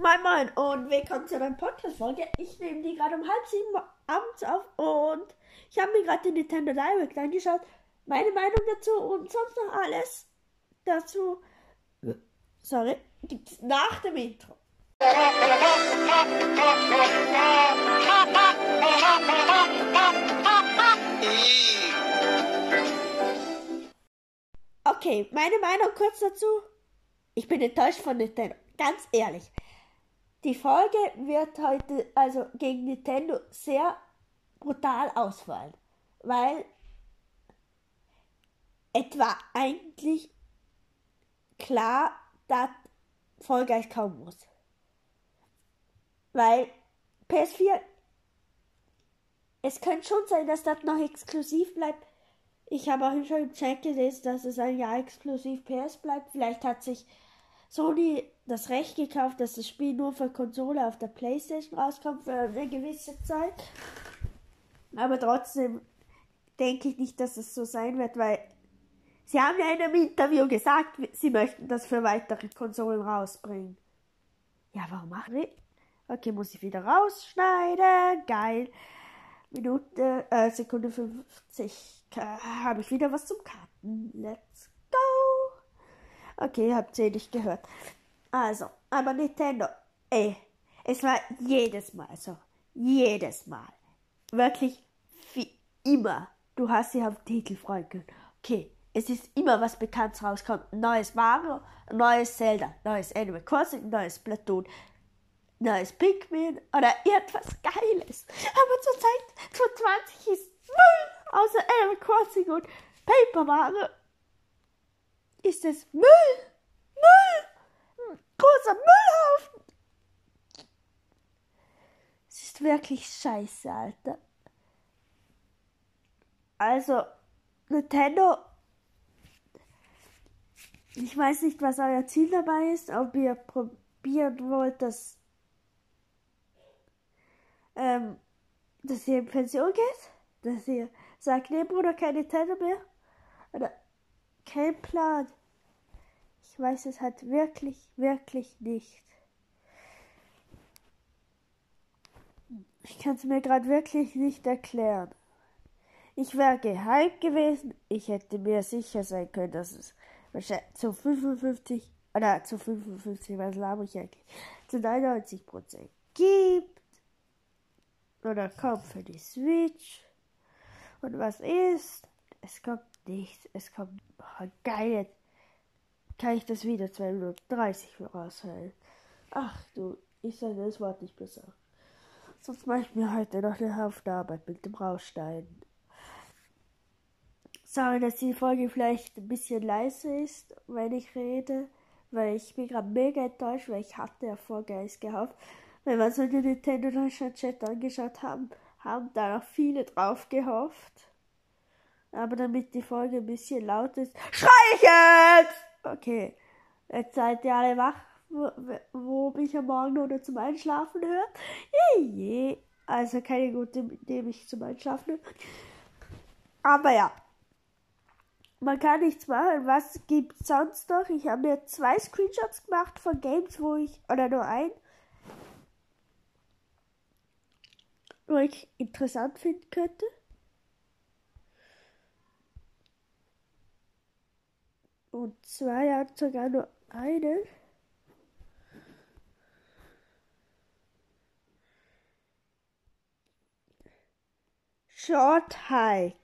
Moin Moin und willkommen zu einer Podcast-Folge. Ich nehme die gerade um halb sieben abends auf und ich habe mir gerade den Nintendo Direct angeschaut. Meine Meinung dazu und sonst noch alles dazu. Sorry, gibt's nach dem Intro. Okay, meine Meinung kurz dazu. Ich bin enttäuscht von Nintendo. Ganz ehrlich. Die Folge wird heute also gegen Nintendo sehr brutal ausfallen, weil etwa eigentlich klar, dass Vollgeist kommen muss. Weil PS4, es könnte schon sein, dass das noch exklusiv bleibt. Ich habe auch schon im Chat gelesen, dass es ein Jahr exklusiv PS bleibt. Vielleicht hat sich Sony das Recht gekauft, dass das Spiel nur für Konsole auf der Playstation rauskommt für eine gewisse Zeit. Aber trotzdem denke ich nicht, dass es so sein wird, weil sie haben ja in einem Interview gesagt, sie möchten das für weitere Konsolen rausbringen. Ja, warum machen wir? Okay, muss ich wieder rausschneiden. Geil. Minute, äh, Sekunde 50. Habe ich wieder was zum Karten. Let's go. Okay, habt ihr nicht gehört. Also, aber Nintendo, ey, es war jedes Mal so. Jedes Mal. Wirklich wie immer. Du hast dich auf Titel freuen können. Okay, es ist immer was Bekanntes rauskommt. Neues Mario, neues Zelda, neues Animal Crossing, neues Platoon, neues Pikmin oder irgendwas Geiles. Aber zurzeit, 2020 ist Müll, außer Animal Crossing und Paper Mario. Ist es Müll? Großer Müllhaufen! Es ist wirklich scheiße, Alter. Also, Nintendo ich weiß nicht, was euer Ziel dabei ist, ob ihr probieren wollt, dass ähm, dass ihr in Pension geht, dass ihr sagt, nee Bruder, keine Nintendo mehr, oder kein Plan. Weiß es halt wirklich, wirklich nicht. Ich kann es mir gerade wirklich nicht erklären. Ich wäre geheim gewesen. Ich hätte mir sicher sein können, dass es wahrscheinlich zu 55 oder zu 55, was laber ich eigentlich, zu 99 Prozent gibt oder kommt für die Switch. Und was ist? Es kommt nichts. Es kommt oh, geil. Kann ich das wieder 2 Minuten 30 raushören? Ach du, ich soll das Wort nicht besser. Sonst mache ich mir heute noch eine Haufen Arbeit mit dem Raustein. Sorry, dass die Folge vielleicht ein bisschen leise ist, wenn ich rede, weil ich bin gerade mega enttäuscht, weil ich hatte ja Vorgeist gehofft, wenn wir so den Nintendo Deutschland Chat angeschaut haben, haben da noch viele drauf gehofft. Aber damit die Folge ein bisschen laut ist, schrei ich jetzt! Okay, jetzt seid ihr alle wach, wo, wo mich am Morgen oder zum Einschlafen hört. Je, je. Also keine gute, Idee, mich zum Einschlafen hört. Aber ja. Man kann nichts machen. Was gibt's sonst noch? Ich habe mir zwei Screenshots gemacht von Games, wo ich, oder nur ein, wo ich interessant finden könnte. Und zwei hat sogar nur einen. Short Hike.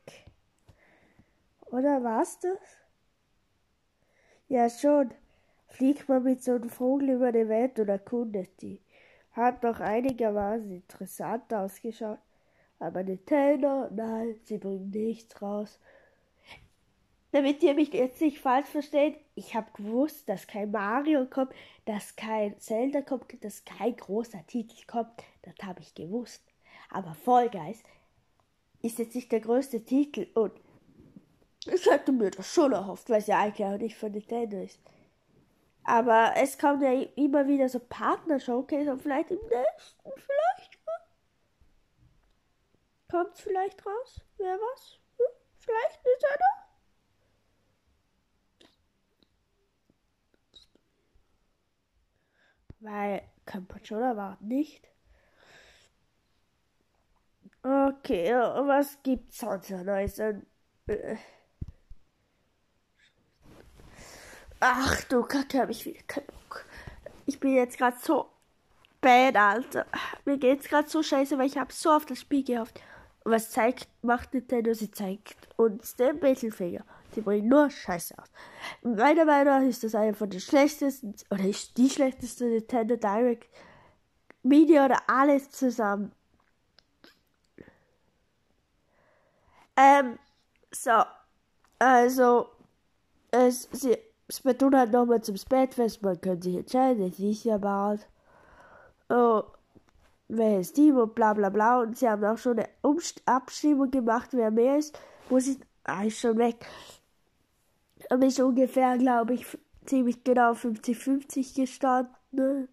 Oder war's das? Ja schon. Fliegt man mit so einem Vogel über die Welt und erkundet die. Hat doch einigermaßen interessant ausgeschaut. Aber Nintendo, nein, sie bringen nichts raus. Damit ihr mich jetzt nicht falsch versteht, ich habe gewusst, dass kein Mario kommt, dass kein Zelda kommt, dass kein großer Titel kommt. Das habe ich gewusst. Aber Vollgeist ist jetzt nicht der größte Titel und ich hätte mir das schon erhofft, weil es ja eigentlich auch nicht von Nintendo ist. Aber es kommt ja immer wieder so Partner-Showcase und vielleicht im nächsten, vielleicht. Kommt es vielleicht raus? Wer was? Hm? Vielleicht Nintendo? Man schon erwarten, nicht? Okay, was gibt's sonst Neues? Äh, ach du Kacke, hab ich wieder keinen Bock. Ich bin jetzt gerade so bad, Alter. Mir geht's gerade so scheiße, weil ich habe so auf das Spiel gehofft. Was zeigt, macht Nintendo? Sie zeigt uns den Mittelfinger. Sie bringen nur Scheiße aus. Meiner Meinung nach ist das eine von den schlechtesten, oder ist die schlechteste Nintendo Direct Media oder alles zusammen. Ähm, so. Also, es, sie, Splatoon hat nochmal zum Spätfest, man kann sich entscheiden, es ist ja bald. Oh, ist Team und bla bla bla. Und sie haben auch schon eine Umst Abstimmung gemacht, wer mehr ist. Muss ich, ah, ist schon weg. Aber ist ungefähr, glaube ich, ziemlich genau 50-50 gestanden.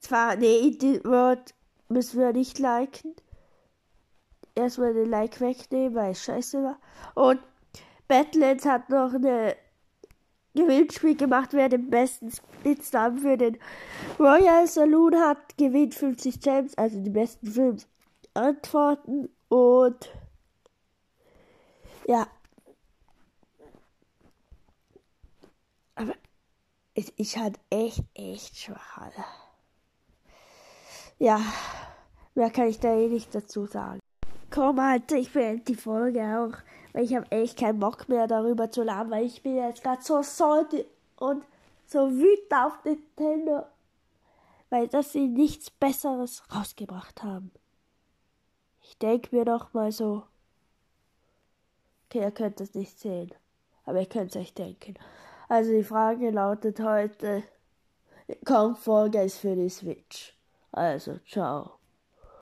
Zwar, nee, die Word müssen wir nicht liken erstmal den Like wegnehmen, weil es scheiße war. Und Badlands hat noch eine Gewinnspiel gemacht, wer den besten Splitstar für den Royal Saloon hat, gewinnt 50 Gems, also die besten fünf Antworten. Und ja. Aber ich, ich hatte echt, echt schwach. Ja, mehr kann ich da eh nicht dazu sagen komm, Alter, ich beende die Folge auch. Weil ich habe echt keinen Bock mehr darüber zu laden, weil ich bin jetzt gerade so salty und so wütend auf Nintendo. Weil dass sie nichts Besseres rausgebracht haben. Ich denke mir doch mal so. Okay, ihr könnt das nicht sehen. Aber ihr könnt es euch denken. Also die Frage lautet heute, kommt Folge ist für die Switch. Also, ciao.